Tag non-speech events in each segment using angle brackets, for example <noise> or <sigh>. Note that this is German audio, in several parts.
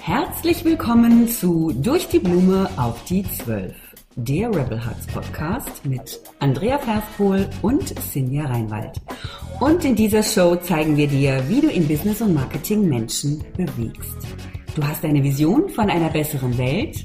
Herzlich willkommen zu Durch die Blume auf die Zwölf, der Rebel Hearts Podcast mit Andrea Ferfpohl und Sinja Reinwald. Und in dieser Show zeigen wir dir, wie du in Business und Marketing Menschen bewegst. Du hast eine Vision von einer besseren Welt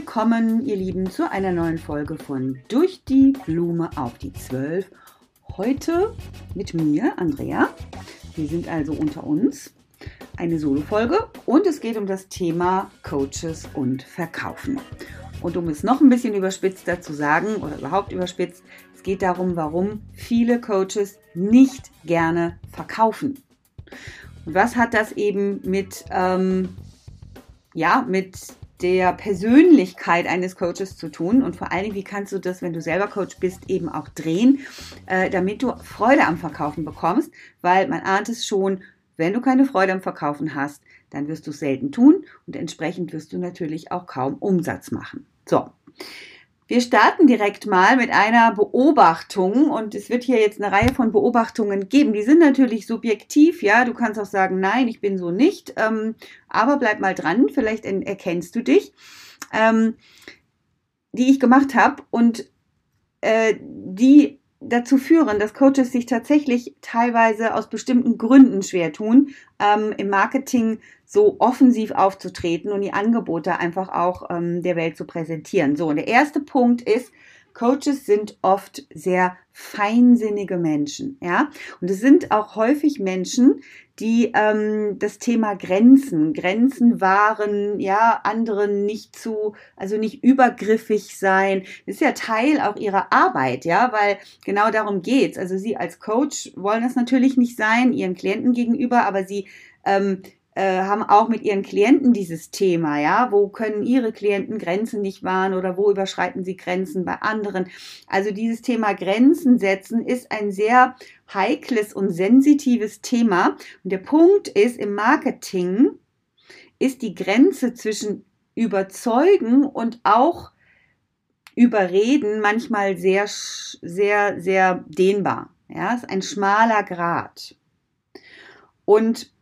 Willkommen, ihr Lieben, zu einer neuen Folge von Durch die Blume auf die Zwölf. Heute mit mir, Andrea. Wir sind also unter uns. Eine Solo-Folge und es geht um das Thema Coaches und Verkaufen. Und um es noch ein bisschen überspitzter zu sagen oder überhaupt überspitzt, es geht darum, warum viele Coaches nicht gerne verkaufen. Und was hat das eben mit, ähm, ja, mit der Persönlichkeit eines Coaches zu tun und vor allen Dingen, wie kannst du das, wenn du selber Coach bist, eben auch drehen, äh, damit du Freude am Verkaufen bekommst, weil man ahnt es schon, wenn du keine Freude am Verkaufen hast, dann wirst du es selten tun und entsprechend wirst du natürlich auch kaum Umsatz machen. So. Wir starten direkt mal mit einer Beobachtung und es wird hier jetzt eine Reihe von Beobachtungen geben. Die sind natürlich subjektiv, ja. Du kannst auch sagen, nein, ich bin so nicht, ähm, aber bleib mal dran, vielleicht erkennst du dich, ähm, die ich gemacht habe und äh, die dazu führen, dass Coaches sich tatsächlich teilweise aus bestimmten Gründen schwer tun, ähm, im Marketing so offensiv aufzutreten und die Angebote einfach auch ähm, der Welt zu präsentieren. So, und der erste Punkt ist, Coaches sind oft sehr feinsinnige Menschen, ja. Und es sind auch häufig Menschen, die ähm, das Thema Grenzen, Grenzen wahren, ja, anderen nicht zu, also nicht übergriffig sein. Das ist ja Teil auch ihrer Arbeit, ja, weil genau darum geht's. Also sie als Coach wollen das natürlich nicht sein, ihren Klienten gegenüber, aber sie ähm, äh, haben auch mit ihren Klienten dieses Thema, ja, wo können ihre Klienten Grenzen nicht wahren oder wo überschreiten sie Grenzen bei anderen. Also dieses Thema Grenzen setzen ist ein sehr heikles und sensitives Thema. Und der Punkt ist, im Marketing ist die Grenze zwischen überzeugen und auch überreden manchmal sehr, sehr, sehr dehnbar. Ja, ist ein schmaler Grad. Und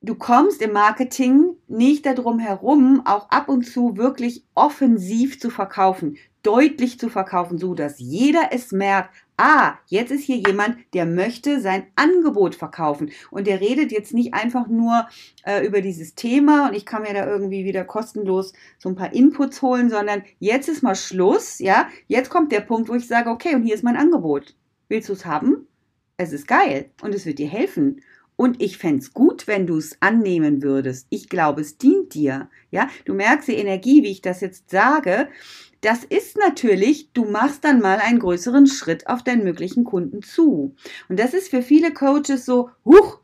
du kommst im Marketing nicht darum herum, auch ab und zu wirklich offensiv zu verkaufen, deutlich zu verkaufen, so dass jeder es merkt, ah, jetzt ist hier jemand, der möchte sein Angebot verkaufen und der redet jetzt nicht einfach nur äh, über dieses Thema und ich kann mir da irgendwie wieder kostenlos so ein paar Inputs holen, sondern jetzt ist mal Schluss, ja, jetzt kommt der Punkt, wo ich sage, okay, und hier ist mein Angebot. Willst du es haben? Es ist geil und es wird dir helfen. Und ich fände es gut, wenn du es annehmen würdest. Ich glaube, es dient dir. Ja, du merkst die Energie, wie ich das jetzt sage. Das ist natürlich, du machst dann mal einen größeren Schritt auf deinen möglichen Kunden zu. Und das ist für viele Coaches so, huch,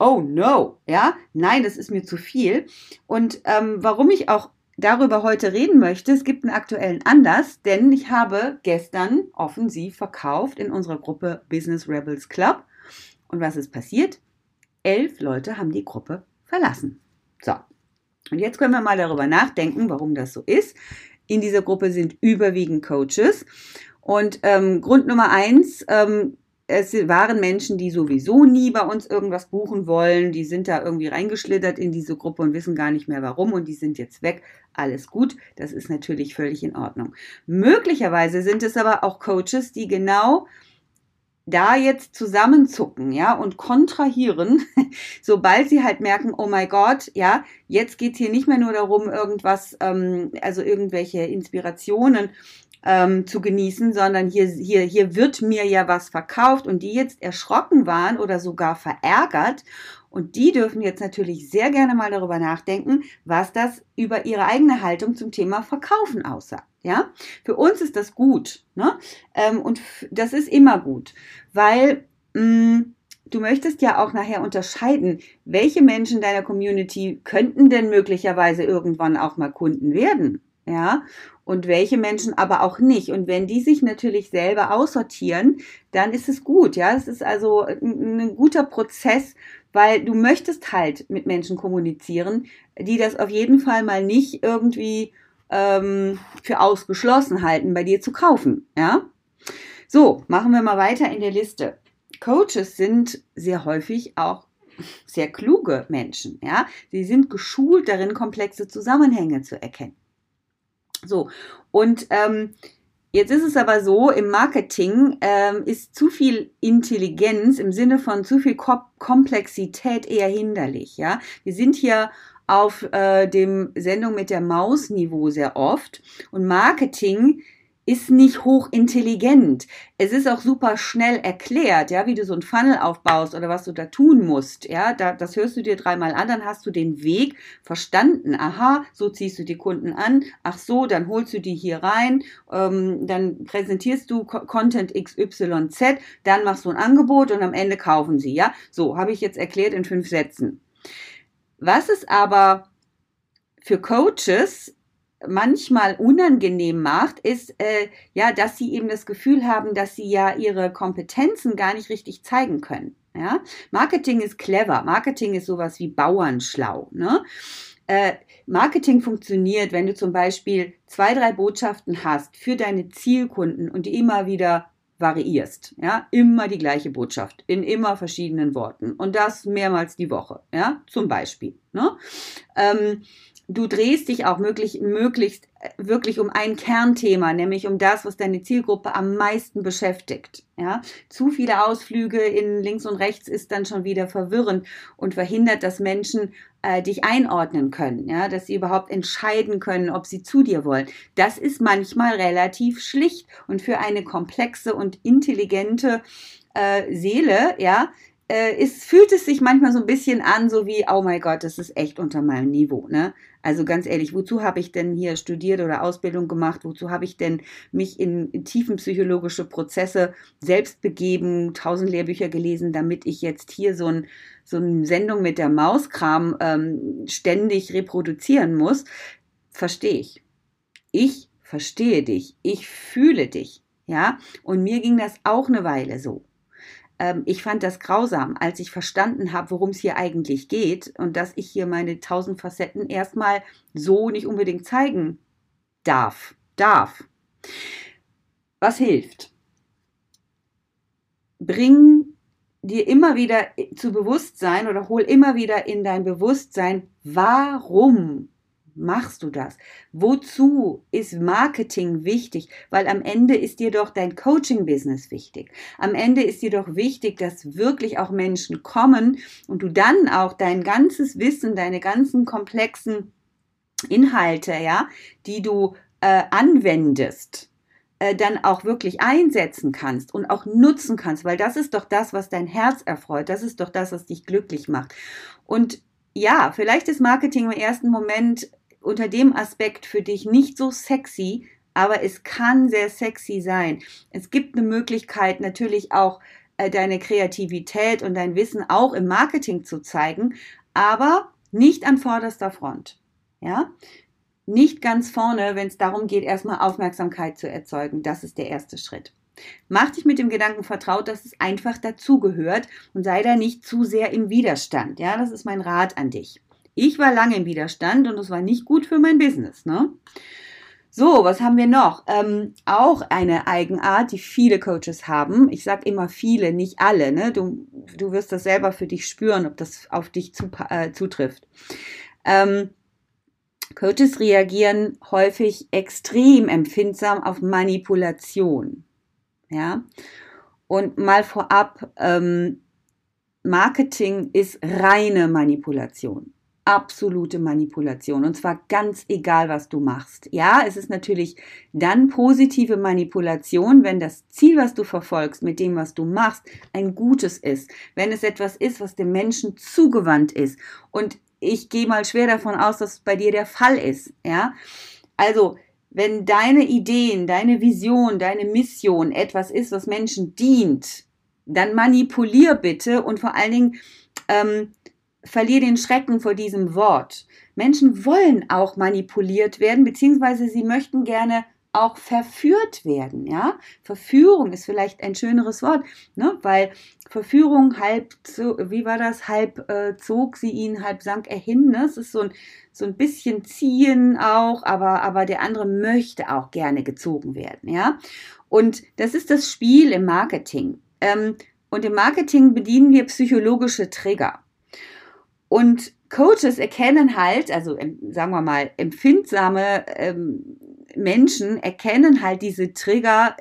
oh no, ja, nein, das ist mir zu viel. Und ähm, warum ich auch darüber heute reden möchte, es gibt einen aktuellen Anlass, denn ich habe gestern offensiv verkauft in unserer Gruppe Business Rebels Club. Und was ist passiert? Elf Leute haben die Gruppe verlassen. So, und jetzt können wir mal darüber nachdenken, warum das so ist. In dieser Gruppe sind überwiegend Coaches. Und ähm, Grund Nummer eins, ähm, es waren Menschen, die sowieso nie bei uns irgendwas buchen wollen. Die sind da irgendwie reingeschlittert in diese Gruppe und wissen gar nicht mehr warum und die sind jetzt weg. Alles gut, das ist natürlich völlig in Ordnung. Möglicherweise sind es aber auch Coaches, die genau da jetzt zusammenzucken, ja, und kontrahieren, <laughs> sobald sie halt merken, oh mein Gott, ja, jetzt geht's hier nicht mehr nur darum, irgendwas, ähm, also irgendwelche Inspirationen ähm, zu genießen, sondern hier, hier, hier wird mir ja was verkauft und die jetzt erschrocken waren oder sogar verärgert. Und die dürfen jetzt natürlich sehr gerne mal darüber nachdenken, was das über ihre eigene Haltung zum Thema Verkaufen aussagt. Ja, für uns ist das gut, ne? Ähm, und das ist immer gut, weil mm, du möchtest ja auch nachher unterscheiden, welche Menschen deiner Community könnten denn möglicherweise irgendwann auch mal Kunden werden, ja, und welche Menschen aber auch nicht. Und wenn die sich natürlich selber aussortieren, dann ist es gut, ja. Es ist also ein, ein guter Prozess, weil du möchtest halt mit Menschen kommunizieren, die das auf jeden Fall mal nicht irgendwie ähm, für ausgeschlossen halten, bei dir zu kaufen, ja. So, machen wir mal weiter in der Liste. Coaches sind sehr häufig auch sehr kluge Menschen, ja. Sie sind geschult darin, komplexe Zusammenhänge zu erkennen. So, und ähm, Jetzt ist es aber so, im Marketing ähm, ist zu viel Intelligenz im Sinne von zu viel Ko Komplexität eher hinderlich. Ja, wir sind hier auf äh, dem Sendung mit der Maus Niveau sehr oft und Marketing ist nicht hochintelligent. Es ist auch super schnell erklärt, ja, wie du so ein Funnel aufbaust oder was du da tun musst. Ja, da, das hörst du dir dreimal an, dann hast du den Weg verstanden. Aha, so ziehst du die Kunden an. Ach so, dann holst du die hier rein. Ähm, dann präsentierst du Content XYZ, dann machst du ein Angebot und am Ende kaufen sie. Ja, so habe ich jetzt erklärt in fünf Sätzen. Was es aber für Coaches manchmal unangenehm macht, ist äh, ja, dass sie eben das Gefühl haben, dass sie ja ihre Kompetenzen gar nicht richtig zeigen können. Ja? Marketing ist clever. Marketing ist sowas wie Bauernschlau. Ne? Äh, Marketing funktioniert, wenn du zum Beispiel zwei, drei Botschaften hast für deine Zielkunden und die immer wieder variierst, ja, immer die gleiche Botschaft in immer verschiedenen Worten und das mehrmals die Woche, ja, zum Beispiel. Ne? Ähm, du drehst dich auch möglich, möglichst äh, wirklich um ein Kernthema, nämlich um das, was deine Zielgruppe am meisten beschäftigt. Ja, zu viele Ausflüge in links und rechts ist dann schon wieder verwirrend und verhindert, dass Menschen äh, dich einordnen können, ja, dass sie überhaupt entscheiden können, ob sie zu dir wollen. Das ist manchmal relativ schlicht und für eine komplexe und intelligente äh, Seele, ja, äh, es fühlt es sich manchmal so ein bisschen an, so wie, oh mein Gott, das ist echt unter meinem Niveau. Ne? Also ganz ehrlich, wozu habe ich denn hier studiert oder Ausbildung gemacht? Wozu habe ich denn mich in, in tiefenpsychologische Prozesse selbst begeben, tausend Lehrbücher gelesen, damit ich jetzt hier so ein so eine Sendung mit der Mauskram ähm, ständig reproduzieren muss? Verstehe ich. Ich verstehe dich. Ich fühle dich. Ja, und mir ging das auch eine Weile so ähm, ich fand das grausam, als ich verstanden habe, worum es hier eigentlich geht und dass ich hier meine tausend Facetten erstmal so nicht unbedingt zeigen darf. Darf. Was hilft? Bring dir immer wieder zu Bewusstsein oder hol immer wieder in dein Bewusstsein, warum machst du das? Wozu ist Marketing wichtig? Weil am Ende ist dir doch dein Coaching-Business wichtig. Am Ende ist dir doch wichtig, dass wirklich auch Menschen kommen und du dann auch dein ganzes Wissen, deine ganzen komplexen Inhalte, ja, die du äh, anwendest, äh, dann auch wirklich einsetzen kannst und auch nutzen kannst, weil das ist doch das, was dein Herz erfreut, das ist doch das, was dich glücklich macht. Und ja, vielleicht ist Marketing im ersten Moment unter dem Aspekt für dich nicht so sexy, aber es kann sehr sexy sein. Es gibt eine Möglichkeit natürlich auch äh, deine Kreativität und dein Wissen auch im Marketing zu zeigen, aber nicht an vorderster Front. Ja? Nicht ganz vorne, wenn es darum geht, erstmal Aufmerksamkeit zu erzeugen. Das ist der erste Schritt. Mach dich mit dem Gedanken vertraut, dass es einfach dazugehört und sei da nicht zu sehr im Widerstand. Ja, das ist mein Rat an dich. Ich war lange im Widerstand und es war nicht gut für mein Business. Ne? So, was haben wir noch? Ähm, auch eine Eigenart, die viele Coaches haben. Ich sage immer viele, nicht alle. Ne? Du, du wirst das selber für dich spüren, ob das auf dich zu, äh, zutrifft. Ähm, Coaches reagieren häufig extrem empfindsam auf Manipulation. Ja. Und mal vorab, ähm, Marketing ist reine Manipulation. Absolute Manipulation. Und zwar ganz egal, was du machst. Ja, es ist natürlich dann positive Manipulation, wenn das Ziel, was du verfolgst, mit dem, was du machst, ein gutes ist. Wenn es etwas ist, was dem Menschen zugewandt ist. Und ich gehe mal schwer davon aus, dass es bei dir der Fall ist. Ja, also, wenn deine Ideen, deine Vision, deine Mission etwas ist, was Menschen dient, dann manipulier bitte und vor allen Dingen ähm, verlier den Schrecken vor diesem Wort. Menschen wollen auch manipuliert werden, beziehungsweise sie möchten gerne auch verführt werden, ja. Verführung ist vielleicht ein schöneres Wort, ne? weil Verführung halb, wie war das, halb äh, zog sie ihn, halb sank er hin, ne? Es ist so ein, so ein bisschen ziehen auch, aber, aber der andere möchte auch gerne gezogen werden, ja. Und das ist das Spiel im Marketing. Ähm, und im Marketing bedienen wir psychologische Trigger. Und Coaches erkennen halt, also sagen wir mal, empfindsame ähm, Menschen erkennen halt diese Trigger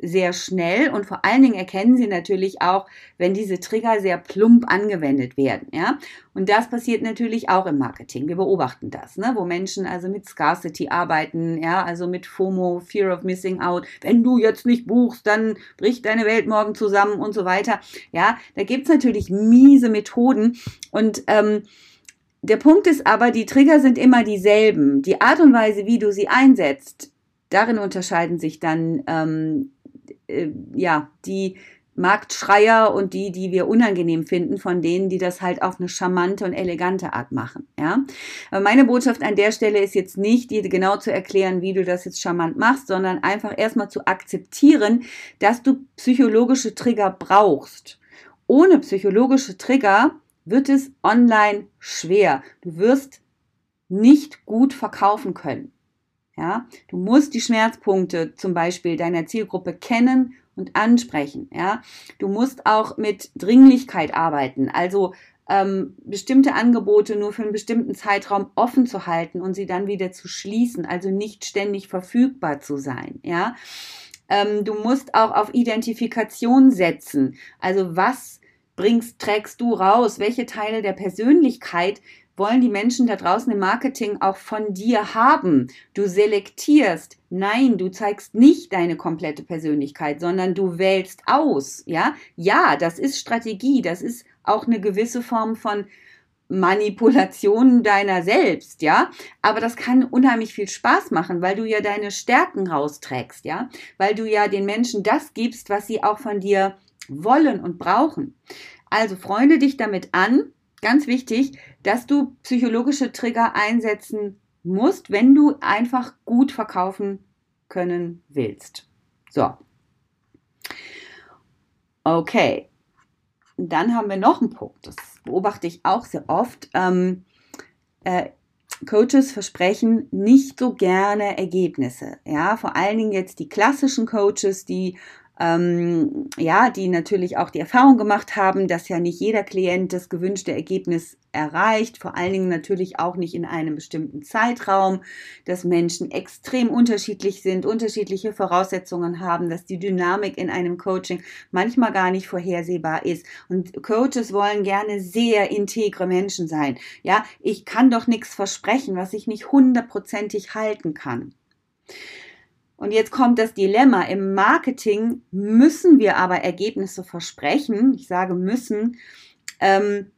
sehr schnell und vor allen Dingen erkennen sie natürlich auch, wenn diese Trigger sehr plump angewendet werden, ja. Und das passiert natürlich auch im Marketing. Wir beobachten das, ne, wo Menschen also mit Scarcity arbeiten, ja, also mit FOMO, Fear of Missing Out. Wenn du jetzt nicht buchst, dann bricht deine Welt morgen zusammen und so weiter. Ja, da gibt's natürlich miese Methoden und ähm, der Punkt ist aber, die Trigger sind immer dieselben. Die Art und Weise, wie du sie einsetzt, darin unterscheiden sich dann ähm, äh, ja die Marktschreier und die, die wir unangenehm finden, von denen, die das halt auf eine charmante und elegante Art machen. Ja, aber meine Botschaft an der Stelle ist jetzt nicht, dir genau zu erklären, wie du das jetzt charmant machst, sondern einfach erstmal zu akzeptieren, dass du psychologische Trigger brauchst. Ohne psychologische Trigger wird es online schwer. Du wirst nicht gut verkaufen können. Ja, du musst die Schmerzpunkte zum Beispiel deiner Zielgruppe kennen und ansprechen. Ja, du musst auch mit Dringlichkeit arbeiten. Also ähm, bestimmte Angebote nur für einen bestimmten Zeitraum offen zu halten und sie dann wieder zu schließen, also nicht ständig verfügbar zu sein. Ja, ähm, du musst auch auf Identifikation setzen. Also was bringst, trägst du raus? Welche Teile der Persönlichkeit wollen die Menschen da draußen im Marketing auch von dir haben? Du selektierst. Nein, du zeigst nicht deine komplette Persönlichkeit, sondern du wählst aus. Ja, ja, das ist Strategie. Das ist auch eine gewisse Form von Manipulation deiner selbst, ja. Aber das kann unheimlich viel Spaß machen, weil du ja deine Stärken rausträgst, ja. Weil du ja den Menschen das gibst, was sie auch von dir wollen und brauchen. Also freunde dich damit an, ganz wichtig, dass du psychologische Trigger einsetzen musst, wenn du einfach gut verkaufen können willst. So. Okay. Dann haben wir noch einen Punkt. Das beobachte ich auch sehr oft. Ähm, äh, Coaches versprechen nicht so gerne Ergebnisse. Ja, vor allen Dingen jetzt die klassischen Coaches, die ähm, ja, die natürlich auch die Erfahrung gemacht haben, dass ja nicht jeder Klient das gewünschte Ergebnis erreicht, vor allen Dingen natürlich auch nicht in einem bestimmten Zeitraum, dass Menschen extrem unterschiedlich sind, unterschiedliche Voraussetzungen haben, dass die Dynamik in einem Coaching manchmal gar nicht vorhersehbar ist. Und Coaches wollen gerne sehr integre Menschen sein. Ja, ich kann doch nichts versprechen, was ich nicht hundertprozentig halten kann. Und jetzt kommt das Dilemma. Im Marketing müssen wir aber Ergebnisse versprechen. Ich sage müssen, ähm,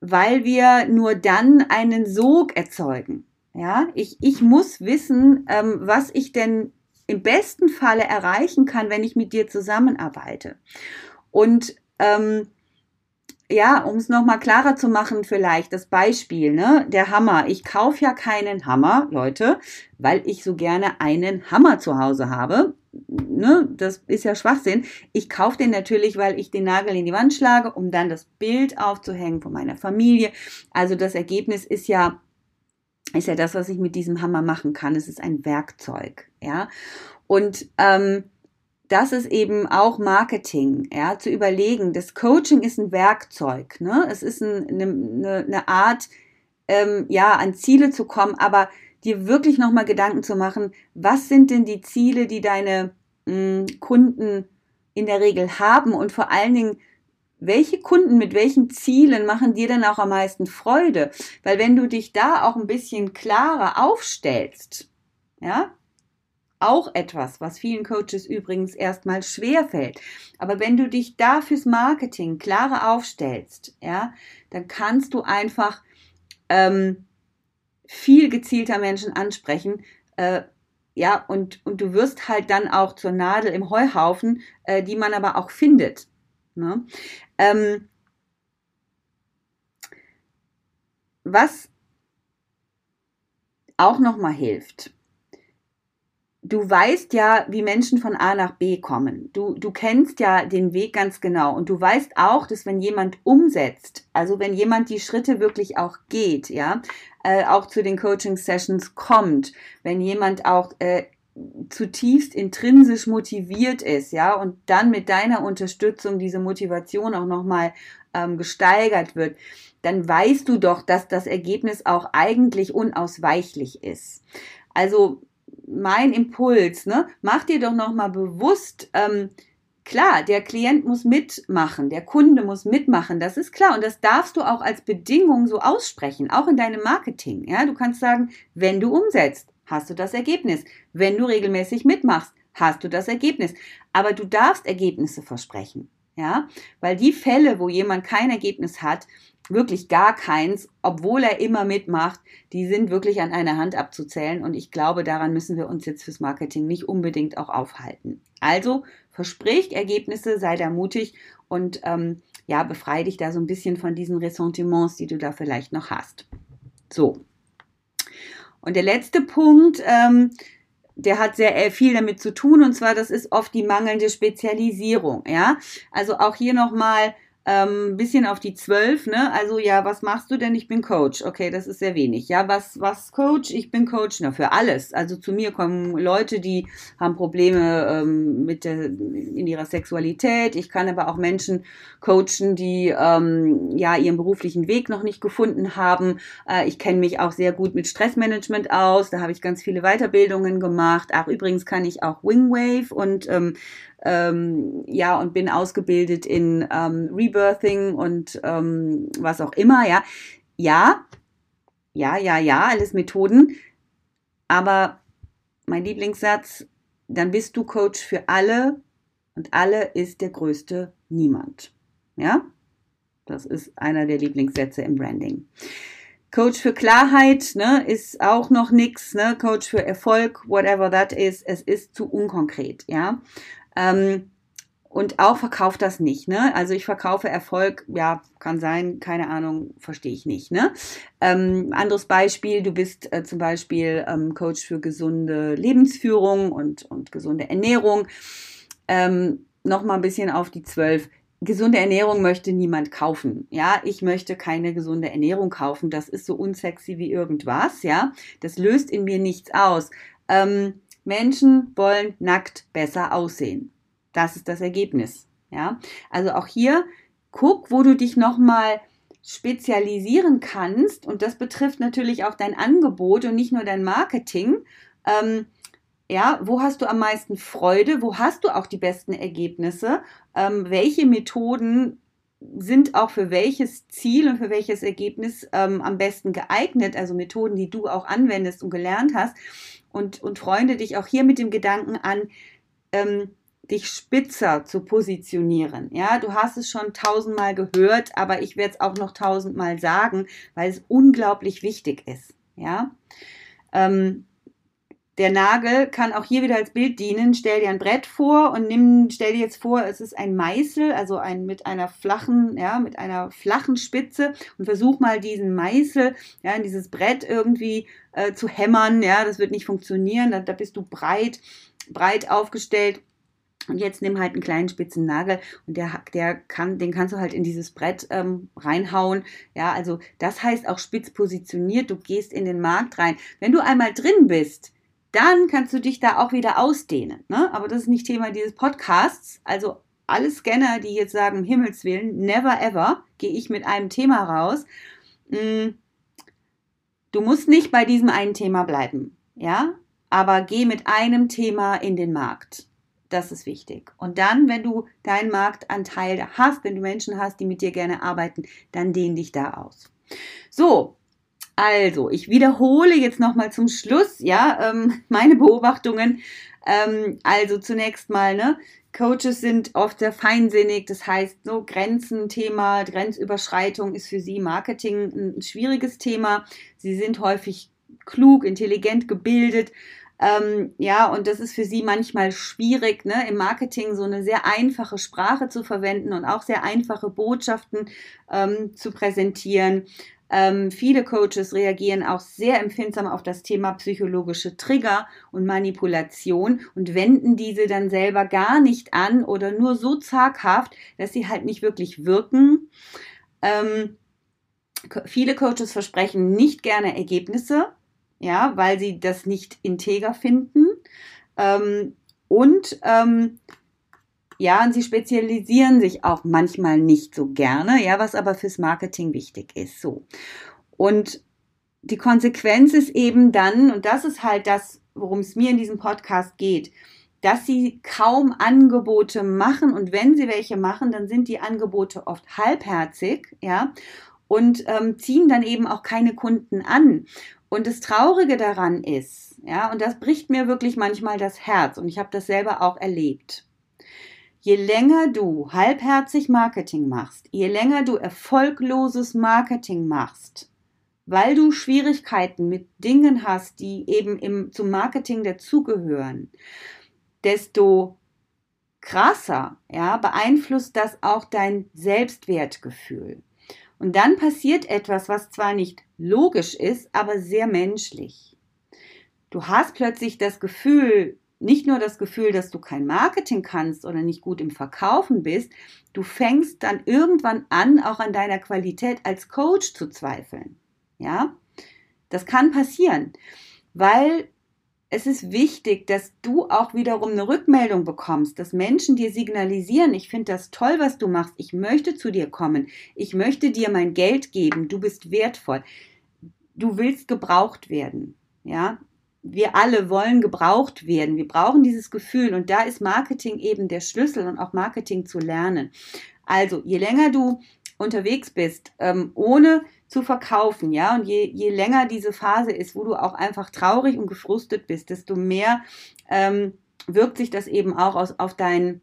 weil wir nur dann einen Sog erzeugen. Ja, ich, ich muss wissen, ähm, was ich denn im besten Falle erreichen kann, wenn ich mit dir zusammenarbeite. Und ähm, ja, um es nochmal klarer zu machen, vielleicht das Beispiel, ne? Der Hammer. Ich kaufe ja keinen Hammer, Leute, weil ich so gerne einen Hammer zu Hause habe. Ne? Das ist ja Schwachsinn. Ich kaufe den natürlich, weil ich den Nagel in die Wand schlage, um dann das Bild aufzuhängen von meiner Familie. Also das Ergebnis ist ja ist ja das, was ich mit diesem Hammer machen kann. Es ist ein Werkzeug, ja. Und ähm, das ist eben auch Marketing, ja, zu überlegen. Das Coaching ist ein Werkzeug, ne? Es ist ein, eine, eine Art, ähm, ja, an Ziele zu kommen, aber dir wirklich nochmal Gedanken zu machen, was sind denn die Ziele, die deine mh, hm, Kunden in der Regel haben und vor allen Dingen, welche Kunden mit welchen Zielen machen dir denn auch am meisten Freude? Weil wenn du dich da auch ein bisschen klarer aufstellst, ja, auch etwas, was vielen Coaches übrigens erstmal schwer fällt. Aber wenn du dich da fürs Marketing klarer aufstellst, ja, dann kannst du einfach ähm, viel gezielter Menschen ansprechen. Äh, ja, und, und du wirst halt dann auch zur Nadel im Heuhaufen, äh, die man aber auch findet. Ne? Ähm, was auch nochmal hilft, du weißt ja, wie Menschen von A nach B kommen. Du, du kennst ja den Weg ganz genau und du weißt auch, dass wenn jemand umsetzt, also wenn jemand die Schritte wirklich auch geht, ja, äh, auch zu den Coaching-Sessions kommt, wenn jemand auch äh, zutiefst intrinsisch motiviert ist, ja, und dann mit deiner Unterstützung diese Motivation auch nochmal ähm, gesteigert wird, dann weißt du doch, dass das Ergebnis auch eigentlich unausweichlich ist. Also mein Impuls, ne? Mach dir doch nochmal bewusst, ähm, klar, der Klient muss mitmachen, der Kunde muss mitmachen, das ist klar. Und das darfst du auch als Bedingung so aussprechen, auch in deinem Marketing. Ja, du kannst sagen, wenn du umsetzt, hast du das Ergebnis. Wenn du regelmäßig mitmachst, hast du das Ergebnis. Aber du darfst Ergebnisse versprechen. Ja, weil die Fälle, wo jemand kein Ergebnis hat, wirklich gar keins, obwohl er immer mitmacht, die sind wirklich an einer Hand abzuzählen und ich glaube, daran müssen wir uns jetzt fürs Marketing nicht unbedingt auch aufhalten. Also versprich Ergebnisse, sei da mutig und ähm, ja, befreie dich da so ein bisschen von diesen Ressentiments, die du da vielleicht noch hast. So. Und der letzte Punkt, ähm, der hat sehr äh, viel damit zu tun und zwar das ist oft die mangelnde Spezialisierung, ja. Also auch hier nochmal ähm, bisschen auf die zwölf, ne? Also ja, was machst du denn? Ich bin Coach. Okay, das ist sehr wenig. Ja, was, was Coach? Ich bin Coach. Na, für alles. Also zu mir kommen Leute, die haben Probleme ähm, mit der, in ihrer Sexualität. Ich kann aber auch Menschen coachen, die ähm, ja ihren beruflichen Weg noch nicht gefunden haben. Äh, ich kenne mich auch sehr gut mit Stressmanagement aus. Da habe ich ganz viele Weiterbildungen gemacht. Ach, übrigens kann ich auch Wingwave und ähm, ähm, ja, und bin ausgebildet in ähm, Rebirthing und ähm, was auch immer, ja. Ja, ja, ja, ja, alles Methoden. Aber mein Lieblingssatz, dann bist du Coach für alle und alle ist der größte Niemand. Ja, das ist einer der Lieblingssätze im Branding. Coach für Klarheit ne, ist auch noch nix. Ne? Coach für Erfolg, whatever that is, es ist zu unkonkret. Ja, ähm, und auch verkauft das nicht, ne? Also ich verkaufe Erfolg, ja, kann sein, keine Ahnung, verstehe ich nicht, ne? Ähm, anderes Beispiel, du bist äh, zum Beispiel ähm, Coach für gesunde Lebensführung und, und gesunde Ernährung. Ähm, Nochmal ein bisschen auf die zwölf. Gesunde Ernährung möchte niemand kaufen. Ja, ich möchte keine gesunde Ernährung kaufen. Das ist so unsexy wie irgendwas, ja. Das löst in mir nichts aus. Ähm, Menschen wollen nackt besser aussehen. Das ist das Ergebnis. Ja, also auch hier guck, wo du dich nochmal spezialisieren kannst. Und das betrifft natürlich auch dein Angebot und nicht nur dein Marketing. Ähm, ja, wo hast du am meisten Freude? Wo hast du auch die besten Ergebnisse? Ähm, welche Methoden sind auch für welches Ziel und für welches Ergebnis ähm, am besten geeignet? Also Methoden, die du auch anwendest und gelernt hast und, und freunde dich auch hier mit dem Gedanken an, ähm, dich spitzer zu positionieren. Ja, du hast es schon tausendmal gehört, aber ich werde es auch noch tausendmal sagen, weil es unglaublich wichtig ist. Ja, ähm, der Nagel kann auch hier wieder als Bild dienen. Stell dir ein Brett vor und nimm, stell dir jetzt vor, es ist ein Meißel, also ein mit einer flachen, ja, mit einer flachen Spitze und versuch mal diesen Meißel, ja, in dieses Brett irgendwie äh, zu hämmern. Ja, das wird nicht funktionieren. Da, da bist du breit, breit aufgestellt. Und jetzt nimm halt einen kleinen spitzen Nagel und der, der kann, den kannst du halt in dieses Brett ähm, reinhauen. Ja, also das heißt auch spitz positioniert. Du gehst in den Markt rein. Wenn du einmal drin bist, dann kannst du dich da auch wieder ausdehnen. Ne? Aber das ist nicht Thema dieses Podcasts. Also alle Scanner, die jetzt sagen, Himmels Willen, never ever, gehe ich mit einem Thema raus. Mm, du musst nicht bei diesem einen Thema bleiben, ja, aber geh mit einem Thema in den Markt. Das ist wichtig. Und dann, wenn du deinen Marktanteil hast, wenn du Menschen hast, die mit dir gerne arbeiten, dann dehn dich da aus. So, also, ich wiederhole jetzt nochmal zum Schluss, ja, ähm, <laughs> meine Beobachtungen. Ähm, also zunächst mal, ne, Coaches sind oft sehr feinsinnig, das heißt, so Grenzen-Thema, Grenzüberschreitung ist für sie Marketing ein schwieriges Thema. Sie sind häufig klug, intelligent gebildet. Ähm, ja, und das ist für sie manchmal schwierig, ne, im Marketing so eine sehr einfache Sprache zu verwenden und auch sehr einfache Botschaften ähm, zu präsentieren. Ähm, viele Coaches reagieren auch sehr empfindsam auf das Thema psychologische Trigger und Manipulation und wenden diese dann selber gar nicht an oder nur so zaghaft, dass sie halt nicht wirklich wirken. Ähm, viele Coaches versprechen nicht gerne Ergebnisse, ja, weil sie das nicht integer finden. Ähm, und ähm, ja, und sie spezialisieren sich auch manchmal nicht so gerne, ja, was aber fürs Marketing wichtig ist, so. Und die Konsequenz ist eben dann, und das ist halt das, worum es mir in diesem Podcast geht, dass sie kaum Angebote machen und wenn sie welche machen, dann sind die Angebote oft halbherzig, ja, und ähm, ziehen dann eben auch keine Kunden an. Und das Traurige daran ist, ja, und das bricht mir wirklich manchmal das Herz und ich habe das selber auch erlebt je länger du halbherzig Marketing machst, je länger du erfolgloses Marketing machst, weil du Schwierigkeiten mit Dingen hast, die eben im, zum Marketing dazugehören, desto krasser, ja, beeinflusst das auch dein Selbstwertgefühl. Und dann passiert etwas, was zwar nicht logisch ist, aber sehr menschlich. Du hast plötzlich das Gefühl, nicht nur das Gefühl, dass du kein Marketing kannst oder nicht gut im Verkaufen bist, du fängst dann irgendwann an, auch an deiner Qualität als Coach zu zweifeln. Ja, das kann passieren, weil es ist wichtig, dass du auch wiederum eine Rückmeldung bekommst, dass Menschen dir signalisieren, ich finde das toll, was du machst, ich möchte zu dir kommen, ich möchte dir mein Geld geben, du bist wertvoll, du willst gebraucht werden. Ja, wir alle wollen gebraucht werden. Wir brauchen dieses Gefühl und da ist Marketing eben der Schlüssel und auch Marketing zu lernen. Also je länger du unterwegs bist, ähm, ohne zu verkaufen, ja, und je, je länger diese Phase ist, wo du auch einfach traurig und gefrustet bist, desto mehr ähm, wirkt sich das eben auch aus, auf dein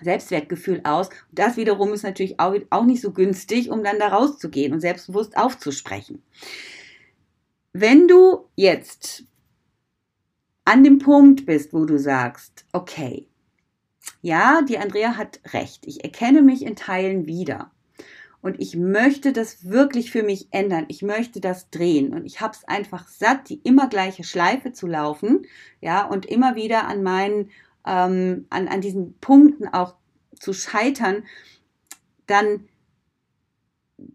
Selbstwertgefühl aus. Und das wiederum ist natürlich auch, auch nicht so günstig, um dann da rauszugehen und selbstbewusst aufzusprechen. Wenn du jetzt an dem Punkt bist, wo du sagst, okay, ja, die Andrea hat recht, ich erkenne mich in Teilen wieder. Und ich möchte das wirklich für mich ändern. Ich möchte das drehen. Und ich habe es einfach satt, die immer gleiche Schleife zu laufen. Ja, und immer wieder an meinen, ähm, an, an diesen Punkten auch zu scheitern. Dann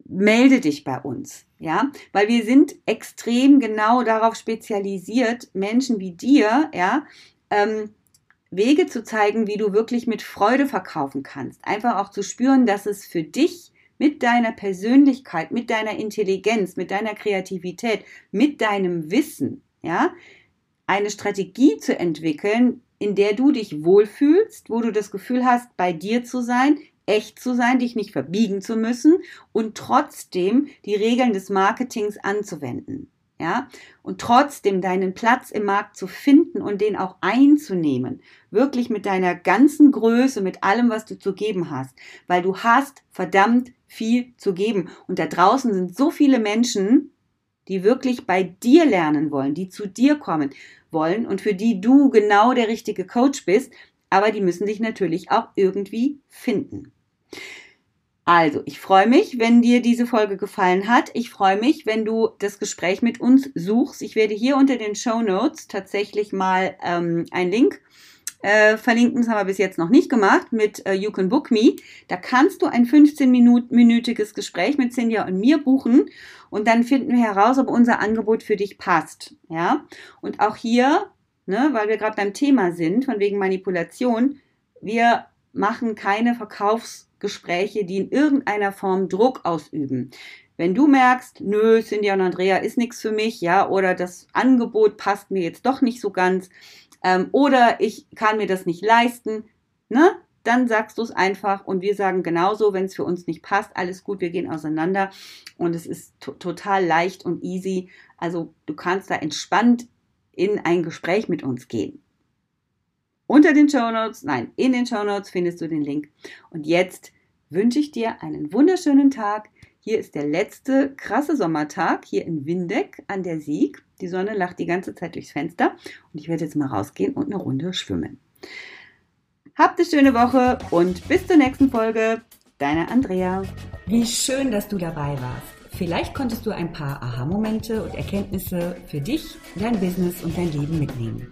melde dich bei uns, ja, weil wir sind extrem genau darauf spezialisiert, Menschen wie dir, ja, ähm, Wege zu zeigen, wie du wirklich mit Freude verkaufen kannst. Einfach auch zu spüren, dass es für dich mit deiner Persönlichkeit, mit deiner Intelligenz, mit deiner Kreativität, mit deinem Wissen, ja, eine Strategie zu entwickeln, in der du dich wohlfühlst, wo du das Gefühl hast, bei dir zu sein, echt zu sein, dich nicht verbiegen zu müssen und trotzdem die Regeln des Marketings anzuwenden. Ja, und trotzdem deinen Platz im Markt zu finden und den auch einzunehmen. Wirklich mit deiner ganzen Größe, mit allem, was du zu geben hast. Weil du hast verdammt viel zu geben. Und da draußen sind so viele Menschen, die wirklich bei dir lernen wollen, die zu dir kommen wollen und für die du genau der richtige Coach bist. Aber die müssen dich natürlich auch irgendwie finden. Also, ich freue mich, wenn dir diese Folge gefallen hat. Ich freue mich, wenn du das Gespräch mit uns suchst. Ich werde hier unter den Show Notes tatsächlich mal ähm, einen Link äh, verlinken. Das haben wir bis jetzt noch nicht gemacht mit äh, You Can Book Me. Da kannst du ein 15-minütiges Gespräch mit Cynthia und mir buchen und dann finden wir heraus, ob unser Angebot für dich passt. Ja, und auch hier, ne, weil wir gerade beim Thema sind, von wegen Manipulation, wir machen keine Verkaufs Gespräche, die in irgendeiner Form Druck ausüben. Wenn du merkst, nö, Cindy und Andrea ist nichts für mich, ja, oder das Angebot passt mir jetzt doch nicht so ganz, ähm, oder ich kann mir das nicht leisten, ne? Dann sagst du es einfach und wir sagen genauso, wenn es für uns nicht passt, alles gut, wir gehen auseinander und es ist total leicht und easy. Also du kannst da entspannt in ein Gespräch mit uns gehen. Unter den Show Notes, nein, in den Show Notes findest du den Link. Und jetzt wünsche ich dir einen wunderschönen Tag. Hier ist der letzte krasse Sommertag hier in Windeck an der Sieg. Die Sonne lacht die ganze Zeit durchs Fenster und ich werde jetzt mal rausgehen und eine Runde schwimmen. Habt eine schöne Woche und bis zur nächsten Folge. Deine Andrea. Wie schön, dass du dabei warst. Vielleicht konntest du ein paar Aha-Momente und Erkenntnisse für dich, dein Business und dein Leben mitnehmen.